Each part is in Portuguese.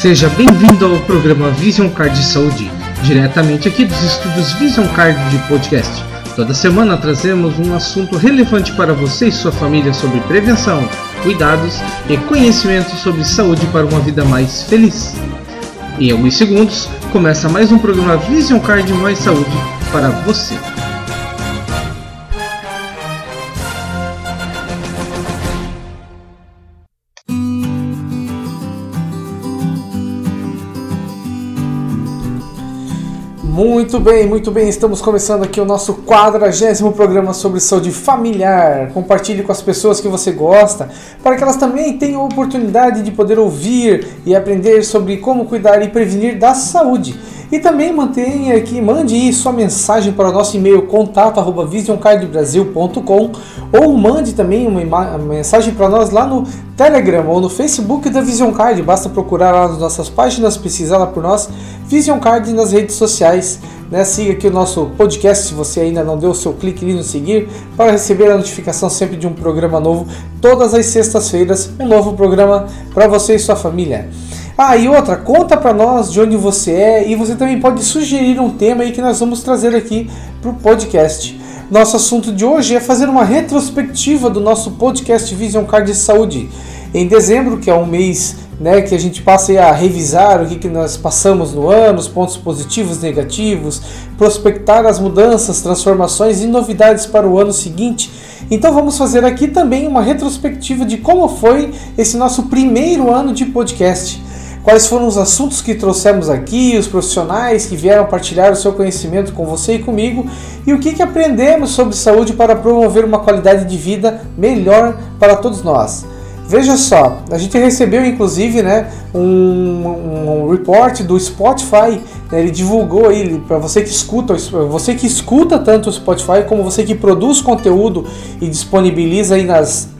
Seja bem-vindo ao programa Vision Card de Saúde, diretamente aqui dos estúdios Vision Card de Podcast. Toda semana trazemos um assunto relevante para você e sua família sobre prevenção, cuidados e conhecimento sobre saúde para uma vida mais feliz. Em alguns segundos, começa mais um programa Vision Card Mais Saúde para você. Muito bem, muito bem. Estamos começando aqui o nosso quadragésimo programa sobre saúde familiar. Compartilhe com as pessoas que você gosta, para que elas também tenham a oportunidade de poder ouvir e aprender sobre como cuidar e prevenir da saúde. E também mantenha aqui, mande sua mensagem para o nosso e-mail contato@visioncardbrasil.com ou mande também uma mensagem para nós lá no Telegram ou no Facebook da Vision Card. Basta procurar lá nas nossas páginas, pesquisar lá por nós, Vision Card nas redes sociais. Né? Siga aqui o nosso podcast se você ainda não deu o seu clique ali no seguir para receber a notificação sempre de um programa novo. Todas as sextas-feiras, um novo programa para você e sua família. Ah, e outra, conta para nós de onde você é e você também pode sugerir um tema aí que nós vamos trazer aqui para o podcast. Nosso assunto de hoje é fazer uma retrospectiva do nosso podcast Vision Card de Saúde. Em dezembro, que é um mês né, que a gente passa a revisar o que, que nós passamos no ano, os pontos positivos, negativos, prospectar as mudanças, transformações e novidades para o ano seguinte. Então vamos fazer aqui também uma retrospectiva de como foi esse nosso primeiro ano de podcast quais foram os assuntos que trouxemos aqui, os profissionais que vieram partilhar o seu conhecimento com você e comigo e o que, que aprendemos sobre saúde para promover uma qualidade de vida melhor para todos nós. Veja só, a gente recebeu inclusive né, um, um report do Spotify, né, ele divulgou aí para você que escuta, você que escuta tanto o Spotify como você que produz conteúdo e disponibiliza aí nas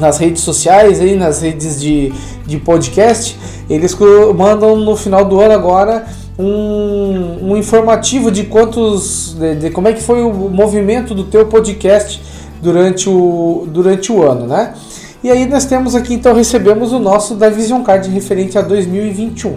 nas redes sociais, aí nas redes de, de podcast, eles mandam no final do ano agora um, um informativo de quantos, de, de, como é que foi o movimento do teu podcast durante o, durante o ano, né? E aí nós temos aqui, então recebemos o nosso da Vision Card referente a 2021.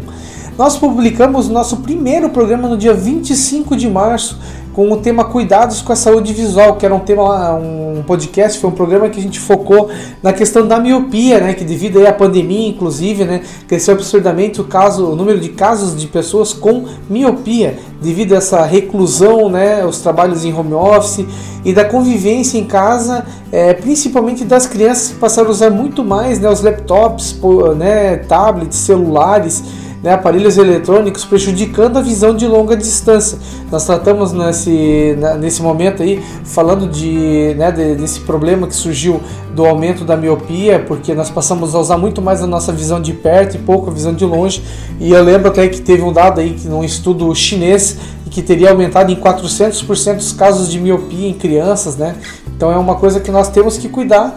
Nós publicamos nosso primeiro programa no dia 25 de março com o tema Cuidados com a Saúde Visual, que era um tema, um podcast, foi um programa que a gente focou na questão da miopia, né, que devido à pandemia, inclusive, né, cresceu absurdamente o caso, o número de casos de pessoas com miopia, devido a essa reclusão, né, os trabalhos em home office e da convivência em casa, é, principalmente das crianças que passaram a usar muito mais, né, os laptops, né, tablets, celulares, né, aparelhos eletrônicos prejudicando a visão de longa distância. Nós tratamos nesse, nesse momento aí falando de, né, de, desse problema que surgiu do aumento da miopia, porque nós passamos a usar muito mais a nossa visão de perto e pouco a visão de longe. E eu lembro até que teve um dado aí num estudo chinês que teria aumentado em 400% os casos de miopia em crianças, né? Então é uma coisa que nós temos que cuidar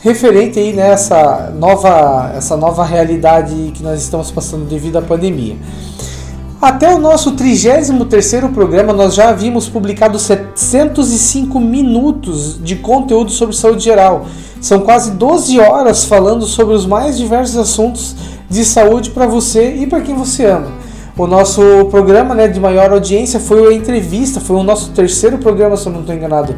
referente aí nessa nova, essa nova realidade que nós estamos passando devido à pandemia. Até o nosso 33º programa nós já havíamos publicado 705 minutos de conteúdo sobre saúde geral. São quase 12 horas falando sobre os mais diversos assuntos de saúde para você e para quem você ama. O nosso programa né, de maior audiência foi a entrevista, foi o nosso terceiro programa, se eu não estou enganado,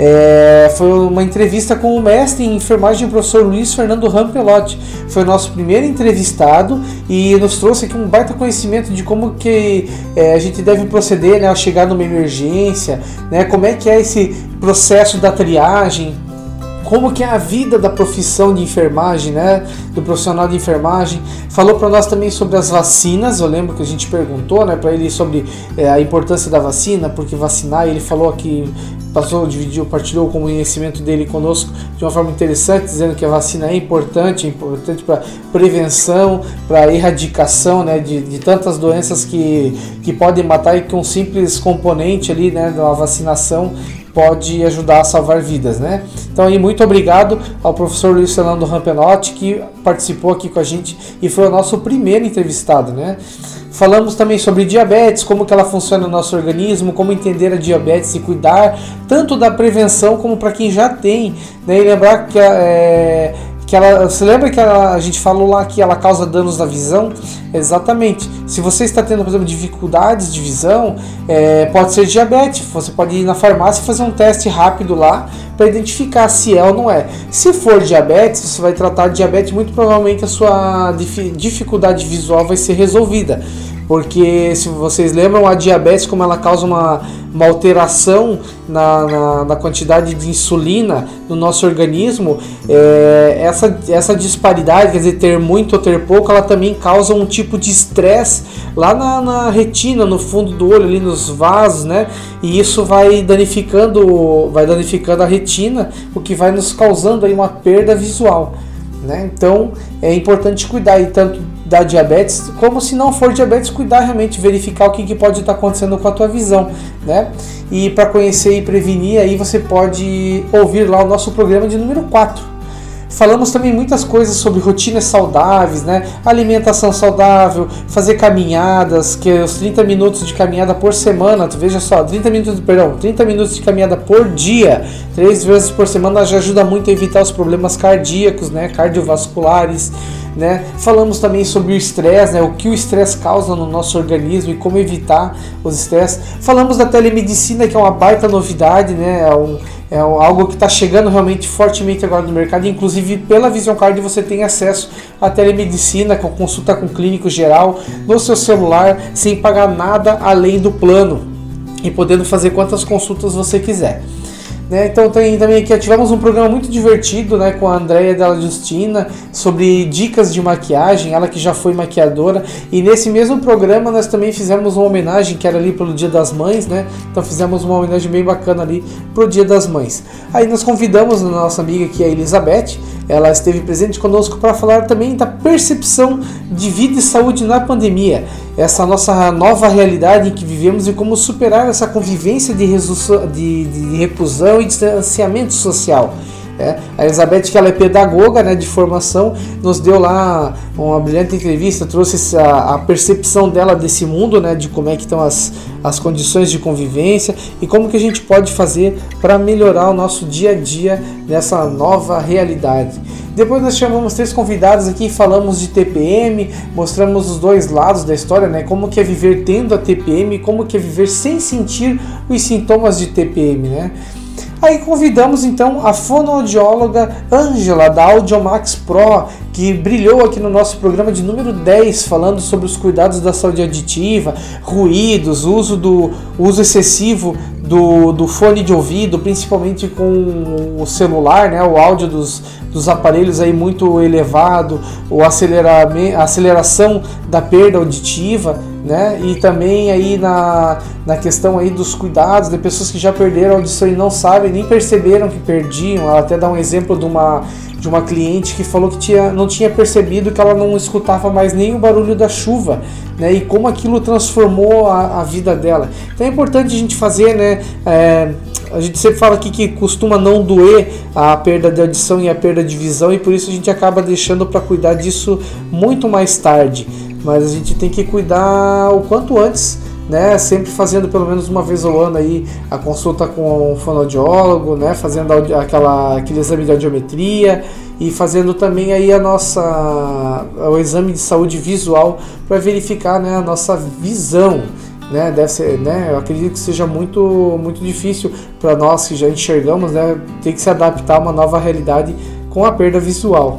é, foi uma entrevista com o mestre em enfermagem, o professor Luiz Fernando Rampelotti. Foi o nosso primeiro entrevistado e nos trouxe aqui um baita conhecimento de como que é, a gente deve proceder né, ao chegar numa emergência, né, como é que é esse processo da triagem, como que é a vida da profissão de enfermagem, né, do profissional de enfermagem. Falou para nós também sobre as vacinas. Eu lembro que a gente perguntou, né, para ele sobre é, a importância da vacina, porque vacinar. Ele falou que passou, dividiu, partilhou o conhecimento dele conosco de uma forma interessante, dizendo que a vacina é importante, é importante para prevenção, para erradicação, né, de, de tantas doenças que, que podem matar e que um simples componente ali, né, da vacinação pode ajudar a salvar vidas, né? Então aí muito obrigado ao professor Luiz Fernando Rampenotti que participou aqui com a gente e foi o nosso primeiro entrevistado, né? Falamos também sobre diabetes, como que ela funciona no nosso organismo, como entender a diabetes e cuidar tanto da prevenção como para quem já tem, né? E lembrar que é, que ela, você lembra que ela, a gente falou lá que ela causa danos na visão? Exatamente. Se você está tendo, por exemplo, dificuldades de visão, é, pode ser diabetes. Você pode ir na farmácia e fazer um teste rápido lá para identificar se é ou não é. Se for diabetes, você vai tratar diabetes, muito provavelmente a sua dificuldade visual vai ser resolvida porque se vocês lembram, a diabetes, como ela causa uma, uma alteração na, na, na quantidade de insulina no nosso organismo, é, essa, essa disparidade, quer dizer, ter muito ou ter pouco, ela também causa um tipo de estresse lá na, na retina, no fundo do olho, ali nos vasos, né? E isso vai danificando, vai danificando a retina, o que vai nos causando aí uma perda visual. Né? Então é importante cuidar tanto da diabetes, como se não for diabetes, cuidar realmente, verificar o que, que pode estar acontecendo com a tua visão, né? E para conhecer e prevenir, aí você pode ouvir lá o nosso programa de número 4 Falamos também muitas coisas sobre rotinas saudáveis, né? Alimentação saudável, fazer caminhadas, que é os 30 minutos de caminhada por semana, tu veja só, 30 minutos, perdão, 30 minutos de caminhada por dia, três vezes por semana já ajuda muito a evitar os problemas cardíacos, né? Cardiovasculares. Né? Falamos também sobre o estresse, né? o que o estresse causa no nosso organismo e como evitar os estresses. Falamos da telemedicina, que é uma baita novidade, né? é, um, é algo que está chegando realmente fortemente agora no mercado. Inclusive, pela Vision Card, você tem acesso à telemedicina, com consulta com clínico geral, no seu celular, sem pagar nada além do plano e podendo fazer quantas consultas você quiser. Né? Então tem também aqui, tivemos um programa muito divertido né, com a Andrea Della Justina sobre dicas de maquiagem, ela que já foi maquiadora. E nesse mesmo programa nós também fizemos uma homenagem que era ali pelo Dia das Mães, né? Então fizemos uma homenagem bem bacana ali pro Dia das Mães. Aí nós convidamos a nossa amiga aqui, a Elizabeth, ela esteve presente conosco para falar também da percepção de vida e saúde na pandemia, essa nossa nova realidade em que vivemos e como superar essa convivência de, de, de reclusão e distanciamento social. É, a Elizabeth, que ela é pedagoga né, de formação, nos deu lá uma brilhante entrevista, trouxe a, percepção dela desse mundo, né, de como é que estão as, as condições de convivência e como que a gente pode fazer para melhorar o nosso dia a dia nessa nova realidade. Depois nós chamamos três convidados aqui, falamos de TPM, mostramos os dois lados da história, né? Como que é viver tendo a TPM, como que é viver sem sentir os sintomas de TPM, né? Aí convidamos então a fonoaudióloga Ângela da Audiomax Pro, que brilhou aqui no nosso programa de número 10, falando sobre os cuidados da saúde aditiva, ruídos, uso do uso excessivo do, do fone de ouvido, principalmente com o celular, né, o áudio dos, dos aparelhos aí muito elevado, o aceleração da perda auditiva né? E também aí na, na questão aí dos cuidados de pessoas que já perderam a audição e não sabem, nem perceberam que perdiam. Ela até dá um exemplo de uma, de uma cliente que falou que tinha, não tinha percebido que ela não escutava mais nem o barulho da chuva, né? E como aquilo transformou a, a vida dela. Então é importante a gente fazer, né? É, a gente sempre fala aqui que costuma não doer a perda de audição e a perda de visão e por isso a gente acaba deixando para cuidar disso muito mais tarde mas a gente tem que cuidar o quanto antes, né? Sempre fazendo pelo menos uma vez ao ano aí a consulta com um fonoaudiólogo, né? Fazendo aquela, aquele exame de audiometria e fazendo também aí a nossa o exame de saúde visual para verificar né, a nossa visão. Né, deve ser, né, eu acredito que seja muito, muito difícil para nós que já enxergamos, né, ter que se adaptar a uma nova realidade com a perda visual.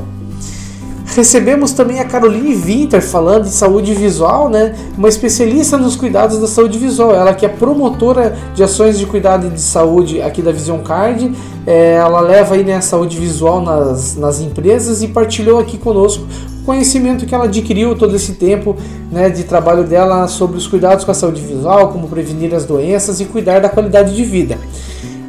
Recebemos também a Caroline Winter falando de saúde visual, né? Uma especialista nos cuidados da saúde visual. Ela que é promotora de ações de cuidado de saúde aqui da Vision Card. É, ela leva aí né, a saúde visual nas, nas empresas e partilhou aqui conosco o conhecimento que ela adquiriu todo esse tempo né, de trabalho dela sobre os cuidados com a saúde visual, como prevenir as doenças e cuidar da qualidade de vida.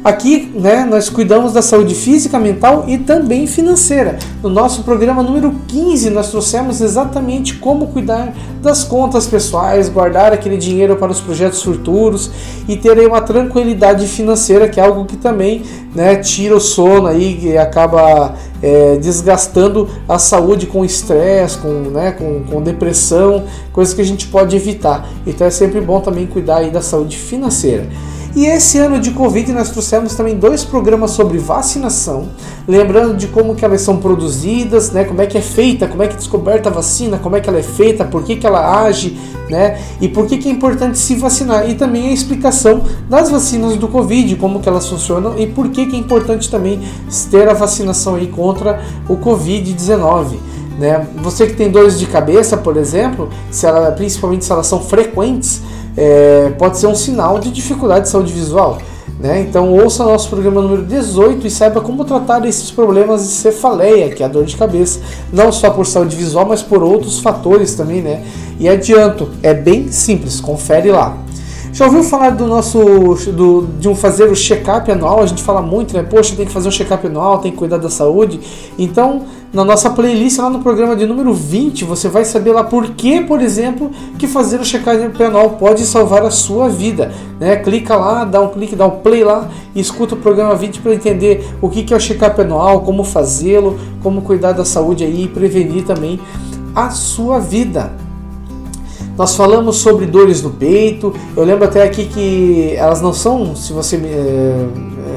Aqui, né, nós cuidamos da saúde física, mental e também financeira. No nosso programa número 15, nós trouxemos exatamente como cuidar das contas pessoais, guardar aquele dinheiro para os projetos futuros e ter uma tranquilidade financeira, que é algo que também né, tira o sono aí e acaba é, desgastando a saúde com estresse, com, né, com, com depressão, coisas que a gente pode evitar. Então é sempre bom também cuidar aí da saúde financeira. E esse ano de Covid nós trouxemos também dois programas sobre vacinação, lembrando de como que elas são produzidas, né, como é que é feita, como é que é descoberta a vacina, como é que ela é feita, por que, que ela age, né, e por que, que é importante se vacinar. E também a explicação das vacinas do Covid, como que elas funcionam e por que, que é importante também ter a vacinação aí contra o Covid-19. Né? Você que tem dores de cabeça, por exemplo, se ela, principalmente se elas são frequentes, é, pode ser um sinal de dificuldade de saúde visual. Né? Então ouça nosso programa número 18 e saiba como tratar esses problemas de cefaleia, que é a dor de cabeça, não só por saúde visual, mas por outros fatores também, né? E adianto, é bem simples, confere lá. Já ouviu falar do nosso do, de um fazer o check-up anual? A gente fala muito, né? Poxa, tem que fazer um check-up anual, tem que cuidar da saúde. Então, na nossa playlist lá no programa de número 20, você vai saber lá por que, por exemplo, que fazer o check-up anual pode salvar a sua vida. Né? Clica lá, dá um clique, dá um play lá e escuta o programa 20 para entender o que, é o check-up anual, como fazê-lo, como cuidar da saúde aí e prevenir também a sua vida. Nós falamos sobre dores no peito. Eu lembro até aqui que elas não são, se você é,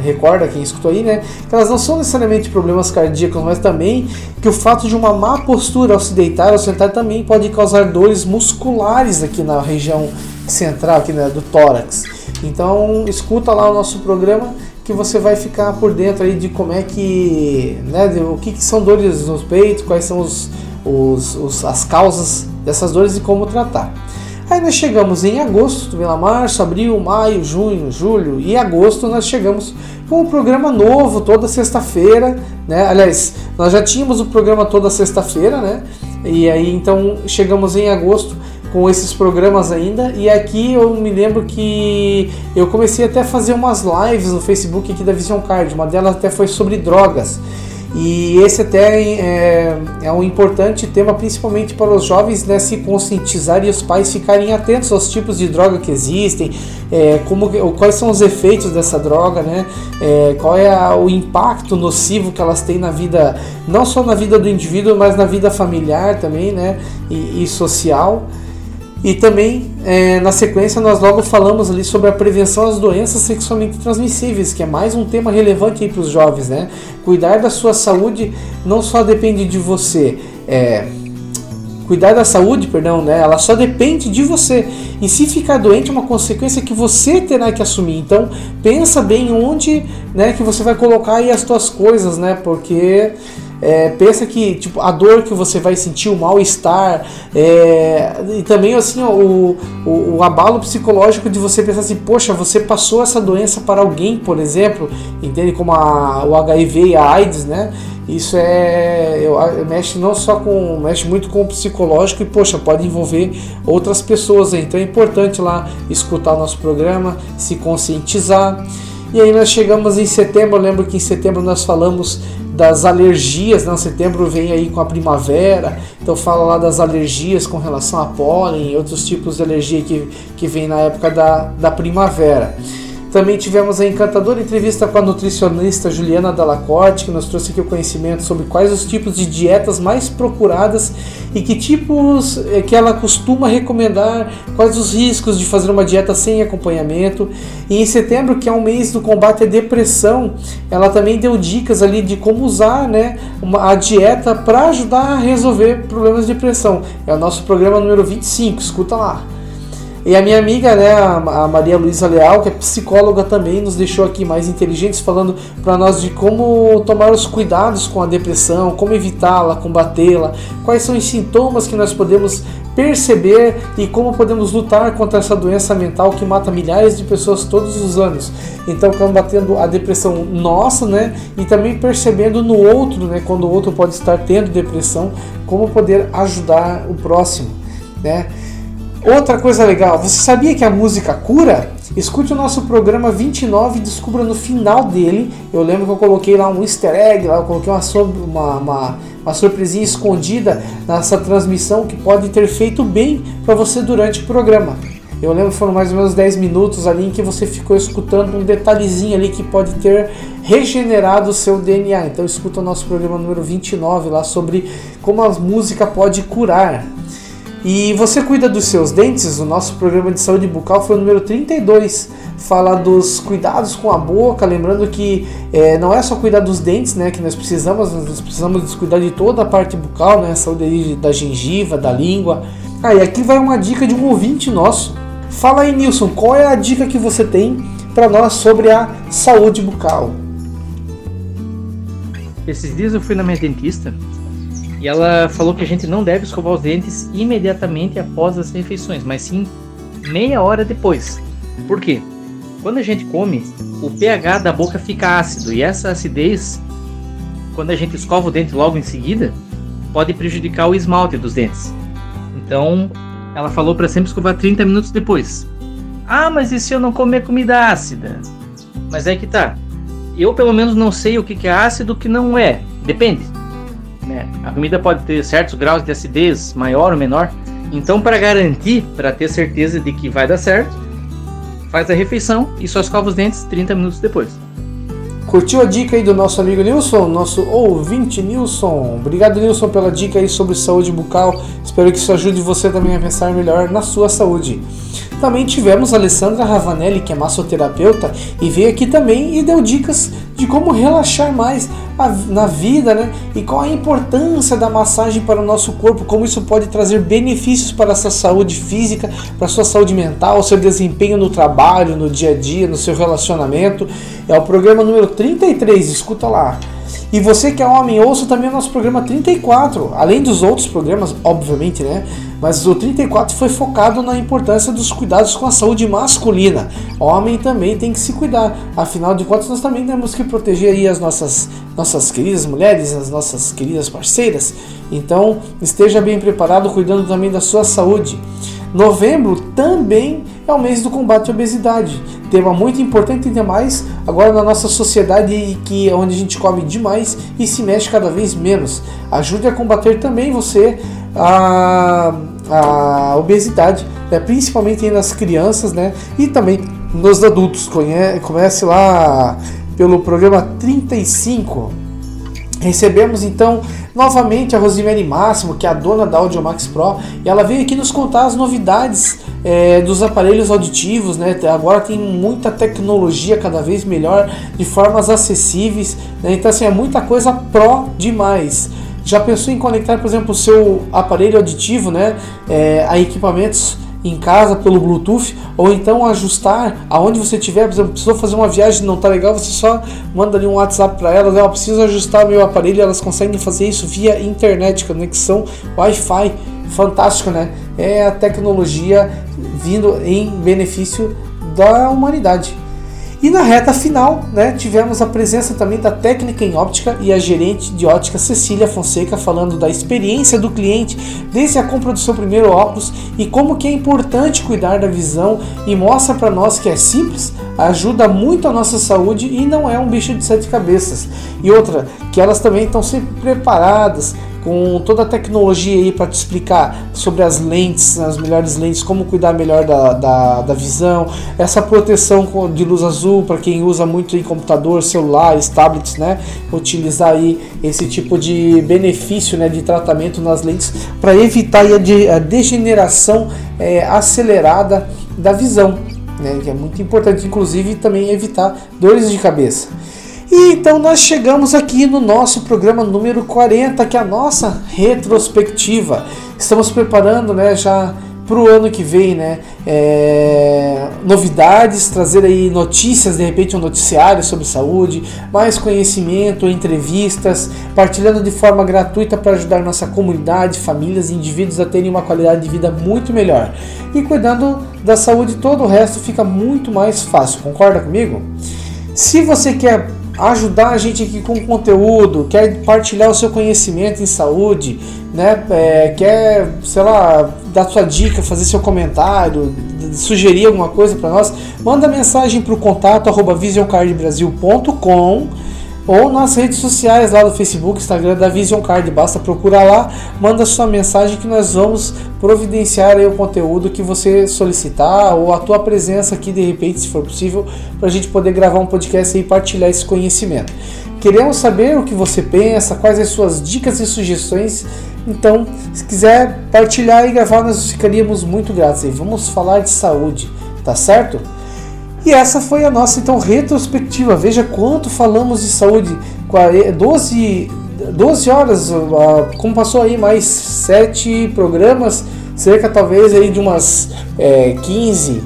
recorda quem escutou aí, né? Que elas não são necessariamente problemas cardíacos, mas também que o fato de uma má postura ao se deitar ou sentar também pode causar dores musculares aqui na região central, aqui né, do tórax. Então escuta lá o nosso programa que você vai ficar por dentro aí de como é que, né, o que, que são dores no peito, quais são os, os, os, as causas dessas dores e como tratar. Aí nós chegamos em agosto, vem lá março, abril, maio, junho, julho e agosto nós chegamos com um programa novo toda sexta-feira, né? Aliás, nós já tínhamos o programa toda sexta-feira, né? E aí então chegamos em agosto com esses programas ainda. E aqui eu me lembro que eu comecei até a fazer umas lives no Facebook aqui da Vision Card. Uma delas até foi sobre drogas. E esse até é, é, um importante tema, principalmente para os jovens né, se conscientizar e os pais ficarem atentos aos tipos de droga que existem, é, como, quais são os efeitos dessa droga, né, é, qual é a, o impacto nocivo que elas têm na vida, não só na vida do indivíduo, mas na vida familiar também né, e, e social. E também, é, na sequência, nós logo falamos ali sobre a prevenção às doenças sexualmente transmissíveis, que é mais um tema relevante para os jovens, né? Cuidar da sua saúde não só depende de você, é, cuidar da saúde, perdão, né? Ela só depende de você. E se ficar doente é uma consequência que você terá que assumir. Então, pensa bem onde, né, que você vai colocar aí as suas coisas, né? Porque é, pensa que tipo, a dor que você vai sentir, o mal-estar, é, e também assim ó, o, o, o, abalo psicológico de você pensar assim, poxa, você passou essa doença para alguém, por exemplo, entende? Como a, o HIV e a AIDS, né? Isso é. Eu, mexe não só com. mexe muito com o psicológico e, poxa, pode envolver outras pessoas. Então é importante lá escutar o nosso programa, se conscientizar. E aí nós chegamos em setembro, eu lembro que em setembro nós falamos das alergias, né? setembro vem aí com a primavera, então fala lá das alergias com relação a pólen e outros tipos de alergia que, que vem na época da, da primavera. Também tivemos a encantadora entrevista com a nutricionista Juliana Dalacorte, que nos trouxe aqui o conhecimento sobre quais os tipos de dietas mais procuradas e que tipos eh, que ela costuma recomendar, quais os riscos de fazer uma dieta sem acompanhamento. E em setembro, que é o mês do combate à depressão, ela também deu dicas ali de como usar né, uma, a dieta para ajudar a resolver problemas de depressão. É o nosso programa número 25, escuta lá. E a minha amiga, né, a Maria Luísa Leal, que é psicóloga também, nos deixou aqui mais inteligentes, falando para nós de como tomar os cuidados com a depressão, como evitá-la, combatê-la, quais são os sintomas que nós podemos perceber e como podemos lutar contra essa doença mental que mata milhares de pessoas todos os anos. Então, combatendo a depressão nossa, né, e também percebendo no outro, né, quando o outro pode estar tendo depressão, como poder ajudar o próximo, né? Outra coisa legal, você sabia que a música cura? Escute o nosso programa 29 e descubra no final dele. Eu lembro que eu coloquei lá um easter egg, lá eu coloquei uma, uma, uma, uma surpresinha escondida nessa transmissão que pode ter feito bem para você durante o programa. Eu lembro que foram mais ou menos 10 minutos ali em que você ficou escutando um detalhezinho ali que pode ter regenerado o seu DNA. Então escuta o nosso programa número 29 lá sobre como a música pode curar. E você cuida dos seus dentes? O nosso programa de saúde bucal foi o número 32. Fala dos cuidados com a boca, lembrando que é, não é só cuidar dos dentes, né? Que nós precisamos, nós precisamos cuidar de toda a parte bucal, né? A saúde da gengiva, da língua. Ah, e aqui vai uma dica de um ouvinte nosso. Fala aí, Nilson, qual é a dica que você tem para nós sobre a saúde bucal? Esses dias eu fui na minha dentista e ela falou que a gente não deve escovar os dentes imediatamente após as refeições, mas sim meia hora depois. Por quê? Quando a gente come, o pH da boca fica ácido e essa acidez, quando a gente escova o dente logo em seguida, pode prejudicar o esmalte dos dentes. Então, ela falou para sempre escovar 30 minutos depois. Ah, mas e se eu não comer comida ácida? Mas é que tá. Eu pelo menos não sei o que é ácido e o que não é. Depende. Né? A comida pode ter certos graus de acidez, maior ou menor. Então, para garantir, para ter certeza de que vai dar certo, faz a refeição e só escova os dentes 30 minutos depois. Curtiu a dica aí do nosso amigo Nilson, nosso ouvinte Nilson? Obrigado, Nilson, pela dica aí sobre saúde bucal. Espero que isso ajude você também a pensar melhor na sua saúde. Também tivemos a Alessandra Ravanelli, que é massoterapeuta, e veio aqui também e deu dicas de como relaxar mais na vida, né? E qual a importância da massagem para o nosso corpo, como isso pode trazer benefícios para a sua saúde física, para a sua saúde mental, seu desempenho no trabalho, no dia a dia, no seu relacionamento. É o programa número 33, escuta lá. E você que é homem, ouça também o nosso programa 34, além dos outros programas, obviamente, né? Mas o 34 foi focado na importância dos cuidados com a saúde masculina. Homem também tem que se cuidar, afinal de contas, nós também temos que proteger aí as nossas, nossas queridas mulheres, as nossas queridas parceiras. Então, esteja bem preparado, cuidando também da sua saúde. Novembro também é o mês do combate à obesidade. Tema muito importante ainda mais agora na nossa sociedade que é onde a gente come demais e se mexe cada vez menos. Ajude a combater também você a, a obesidade, né? principalmente nas crianças né? e também nos adultos. Comece lá pelo programa 35. Recebemos então Novamente a Rosemary Máximo, que é a dona da Audiomax Pro, e ela veio aqui nos contar as novidades é, dos aparelhos auditivos, né? Agora tem muita tecnologia cada vez melhor, de formas acessíveis, né? Então assim, é muita coisa pró demais. Já pensou em conectar, por exemplo, o seu aparelho auditivo, né, é, a equipamentos em casa pelo Bluetooth ou então ajustar aonde você tiver, por exemplo, precisou fazer uma viagem não tá legal, você só manda ali um WhatsApp para elas, ela precisa ajustar meu aparelho, elas conseguem fazer isso via internet, conexão Wi-Fi, fantástico, né? É a tecnologia vindo em benefício da humanidade. E na reta final, né, tivemos a presença também da técnica em óptica e a gerente de ótica Cecília Fonseca falando da experiência do cliente desde a compra do seu primeiro óculos e como que é importante cuidar da visão e mostra para nós que é simples, ajuda muito a nossa saúde e não é um bicho de sete cabeças. E outra, que elas também estão sempre preparadas com toda a tecnologia aí para te explicar sobre as lentes, as melhores lentes, como cuidar melhor da, da, da visão, essa proteção de luz azul para quem usa muito em computador, celulares, tablets, né? Utilizar aí esse tipo de benefício, né, de tratamento nas lentes para evitar a, degeneração é, acelerada da visão, né? Que é muito importante, inclusive também evitar dores de cabeça. E então nós chegamos aqui no nosso programa número 40, que é a nossa retrospectiva. Estamos preparando, né, já para o ano que vem, né, é, novidades, trazer aí notícias, de repente um noticiário sobre saúde, mais conhecimento, entrevistas, partilhando de forma gratuita para ajudar nossa comunidade, famílias e indivíduos a terem uma qualidade de vida muito melhor. E cuidando da saúde, todo o resto fica muito mais fácil. Concorda comigo? Se você quer ajudar a gente aqui com conteúdo, quer partilhar o seu conhecimento em saúde, né? É, quer, sei lá, dar sua dica, fazer seu comentário, sugerir alguma coisa para nós, manda mensagem para o contato arroba ou nas redes sociais lá do Facebook, Instagram da Vision Card. Basta procurar lá, manda sua mensagem que nós vamos providenciar o conteúdo que você solicitar ou a tua presença aqui de repente, se for possível, para a gente poder gravar um podcast e partilhar esse conhecimento. Queremos saber o que você pensa, quais as suas dicas e sugestões. Então, se quiser partilhar e gravar, nós ficaríamos muito gratos. E vamos falar de saúde, tá certo? E essa foi a nossa então retrospectiva. Veja quanto falamos de saúde. 12, 12 horas, como passou aí mais 7 programas, cerca talvez aí de umas é, 15,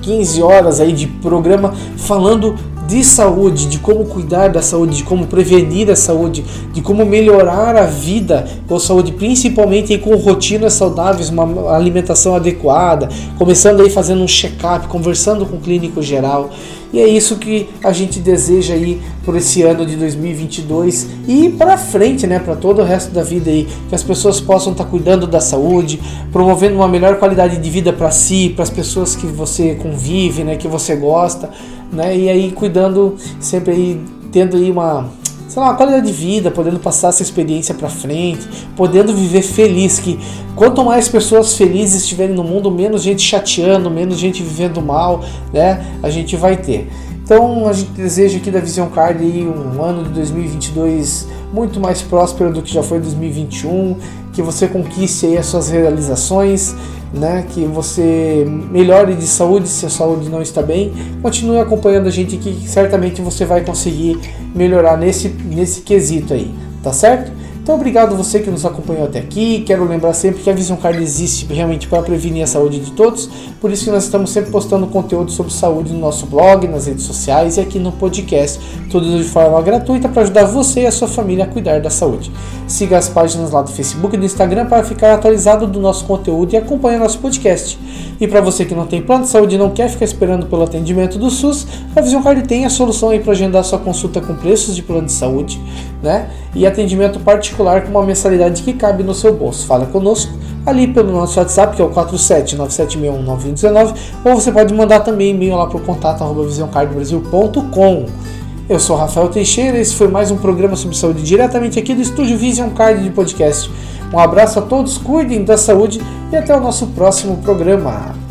15 horas aí de programa falando de saúde, de como cuidar da saúde, de como prevenir a saúde, de como melhorar a vida com saúde, principalmente com rotinas saudáveis, uma alimentação adequada, começando aí fazendo um check-up, conversando com o clínico geral. E é isso que a gente deseja aí por esse ano de 2022 e para frente, né, para todo o resto da vida aí, que as pessoas possam estar tá cuidando da saúde, promovendo uma melhor qualidade de vida para si, para as pessoas que você convive, né, que você gosta, né, e aí cuidando sempre aí tendo aí uma sei lá, uma qualidade de vida, podendo passar essa experiência para frente, podendo viver feliz, que quanto mais pessoas felizes estiverem no mundo, menos gente chateando, menos gente vivendo mal, né, a gente vai ter. Então a gente deseja aqui da Vision Card aí um ano de 2022 muito mais próspero do que já foi 2021, que você conquiste aí as suas realizações, né, que você melhore de saúde se a saúde não está bem. Continue acompanhando a gente que certamente você vai conseguir melhorar nesse, nesse quesito aí, tá certo? Então, obrigado você que nos acompanhou até aqui. Quero lembrar sempre que a Vision Card existe realmente para prevenir a saúde de todos. Por isso que nós estamos sempre postando conteúdo sobre saúde no nosso blog, nas redes sociais e aqui no podcast, tudo de forma gratuita para ajudar você e a sua família a cuidar da saúde. Siga as páginas lá do Facebook e do Instagram para ficar atualizado do nosso conteúdo e acompanhe nosso podcast. E para você que não tem plano de saúde e não quer ficar esperando pelo atendimento do SUS, a Vision Card tem a solução aí para agendar sua consulta com preços de plano de saúde, né? E atendimento particular com uma mensalidade que cabe no seu bolso. Fala conosco ali pelo nosso WhatsApp, que é o 479761919, ou você pode mandar também e-mail lá para o contato. Eu sou Rafael Teixeira, esse foi mais um programa sobre saúde diretamente aqui do estúdio Vision Card de podcast. Um abraço a todos, cuidem da saúde e até o nosso próximo programa.